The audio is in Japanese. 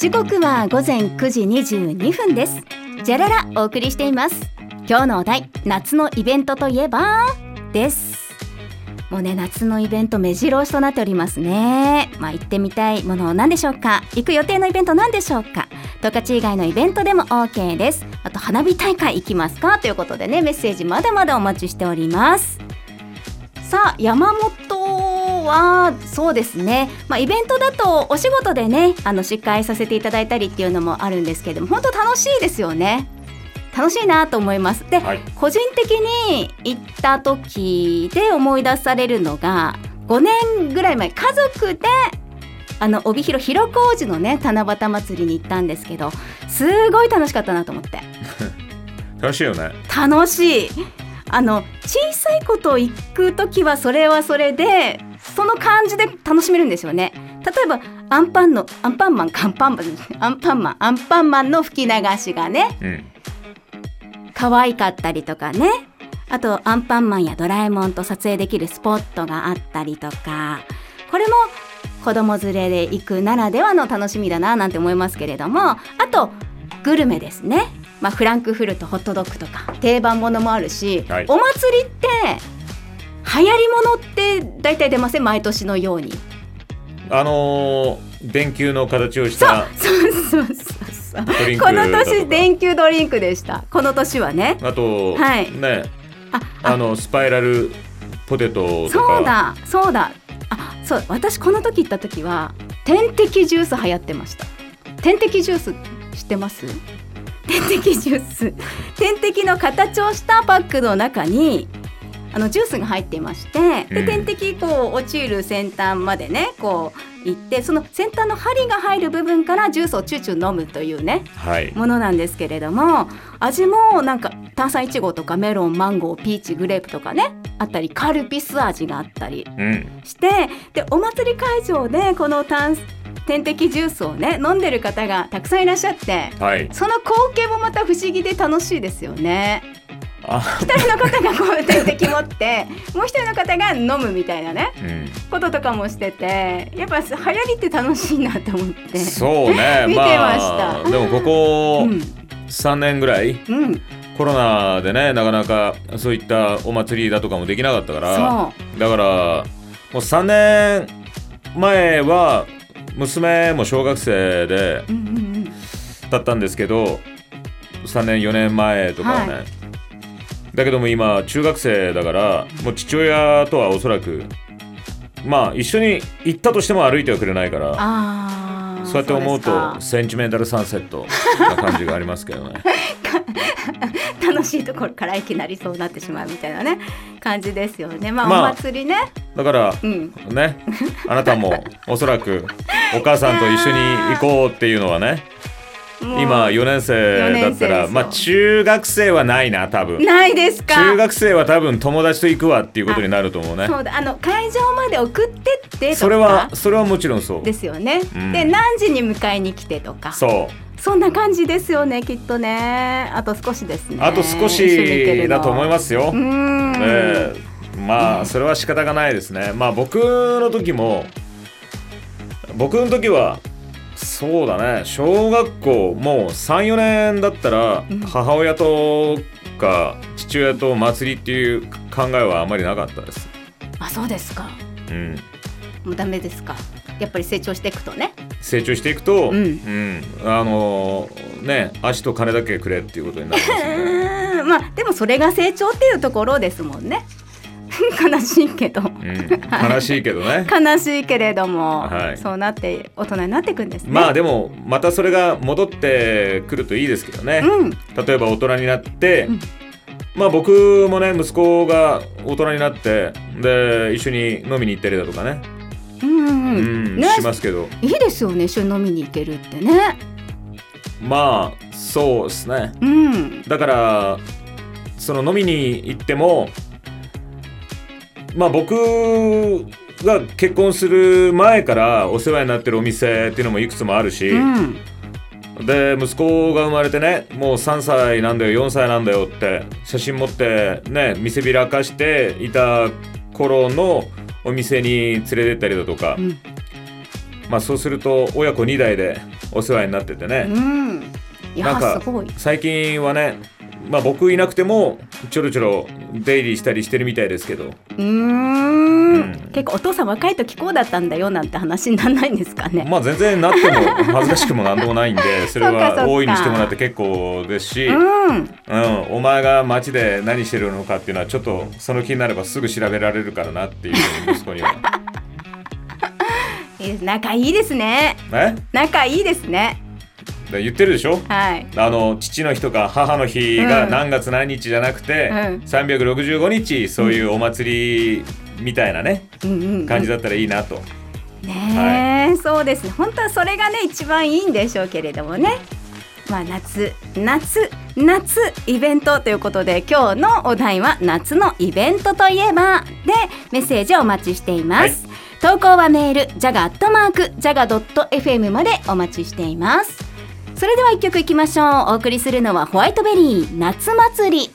時刻は午前9時22分です。じゃららお送りしています。今日のお題夏のイベントといえば？です。もうね夏のイベント目白押しとなっておりますね。まあ行ってみたいもの何でしょうか？行く予定のイベント何でしょうか？十勝以外のイベントでも OK です。あと花火大会行きますか？ということでねメッセージまだまだお待ちしております。さあ山本はそうですね、まあ、イベントだとお仕事でねあの司会させていただいたりっていうのもあるんですけども本当楽しいですよね。楽しいなと思います。で、はい。個人的に行った時で思い出されるのが5年ぐらい前家族であの帯広広小路のね七夕祭りに行ったんですけどすごい楽しかったなと思って。楽しいよね。楽しい。あの小さいことを行く時はそれはそれでその感じで楽しめるんですよね。例えばアンパンのアンパンマンかアンパンマンアンパンマンアンパンマンの吹き流しがねうん。可愛かったりとかね。あとアンパンマンやドラえもんと撮影できるスポットがあったりとか。これも子供連れで行くならではの楽しみだななんて思いますけれども。あとグルメですね、まあ、フランクフルトホットドッグとか定番ものもあるし、はい。お祭りって流行りものって大体出ません？毎年のように。あのー電球の形をしたそうそうそうそう。この年電球ドリンクでした。この年はね。あと、はい。ねああ。あのスパイラルポテトそうだそうだ。あそう私この時行った時は点滴ジュース流行ってました。点滴ジュース知ってます？点滴ジュース。点滴の形をしたパックの中にあのジュースが入っていましてでうん。点滴こう落ちる先端までねこう行ってその先端の針が入る部分からジュースをチューチュー飲むというねはい。ものなんですけれども味もなんか炭酸いちごとかメロンマンゴーピーチグレープとかねあったりカルピス味があったりうん。してでお祭り会場でこの炭点滴ジュースをね飲んでる方がたくさんいらっしゃってはい。その光景もまた不思議で楽しいですよね。あ。一人の方がこう点滴持って もう一人の方が飲むみたいなねうん。こととかもしててやっぱ流行りって楽しいなと思って。そうね 見てました。あ、でもここうん。3年ぐらいうん、コロナでねなかなかそういったお祭りだとかもできなかったからだからもう3年前は娘も小学生でうんうんうん。だったんですけど3年4年前とかはね、はだけども今中学生だからもう父親とはおそらくまあ一緒に行ったとしても歩いてはくれないからそうやって思うそとセンチメンタルサンセットな感じがありますけどね。か 楽しいところからいきなりそうなってしまうみたいなね感じですよね。まあ、まあお祭りね。だからうん。ねあなたもおそらくお母さんと一緒に行こうっていうのはね今4年生だったらまあ中学生はないな多分。ないですか？中学生は多分友達と行くわっていうことになると思うね。そうだ。あの会場まで送ってってとか。それはそれはもちろんそう。ですよね、うん。で何時に迎えに来てとか。そう。そんな感じですよねきっとね。あと少しですね。あと少しだと思いますすよう。ん、ええまあそれは仕方がないですね。まあ僕の時も僕の時はそうだね。小学校もう34年だったらうん。母親とか父親と祭りっていう考えはあまりなかったです。あそうですか。うん、もうダメですか。やっぱり成長していくとね。成長していくと、うん。うん。あのね足と金だけくれっていうことになりますね。う んまあでもそれが成長っていうところですもんね悲しいけど。うん、悲しいけどね。悲しいけれども、はい。そうなって大人になっていくんですね。まあでもまたそれが戻ってくるといいですけどね。うん。例えば大人になって、うん。まあ僕もね息子が大人になってで一緒に飲みに行ったりだとかね、うんうんうん。ね。しますけど。いいですよね一緒に飲みに行けるってね。まあそうですね。うん。だからその飲みに行ってもまあ僕が結婚する前からお世話になってるお店っていうのもいくつもあるし、うん。で息子が生まれてねもう3歳なんだよ4歳なんだよって写真持ってね見せびらかしていた頃のお店に連れてったりだとか。うん。まあそうすると親子2代でお世話になっててね、うん。なんか最近はねまあ僕いなくてもちょろちょろ出入りしたりしてるみたいですけど。うーん。うん。結構お父さん若い時こうだったんだよなんて話にならないんですかね、まあ全然なっても恥ずかしくもなんでもないんで それは大いにしてもらって結構ですし、うん。うん、お前が街で何してるのかっていうのはちょっとその気になればすぐ調べられるからなっていう息子には。仲いいですね。え？仲いいですね。で言ってるでしょ？はい。あの父の日とか母の日がうん。何月何日じゃなくて、うん。365日そういうお祭りみたいなね、感じだったらいいなと。ねえ、そうですね。本当はそれがね一番いいんでしょうけれどもね。まあ夏夏夏イベントということで今日のお題は夏のイベントといえばでメッセージをお待ちしています、投稿はメールジャガアットマークジャガ .fm までお待ちしていますそれでは一曲いきましょう。お送りするのはホワイトベリー夏祭り。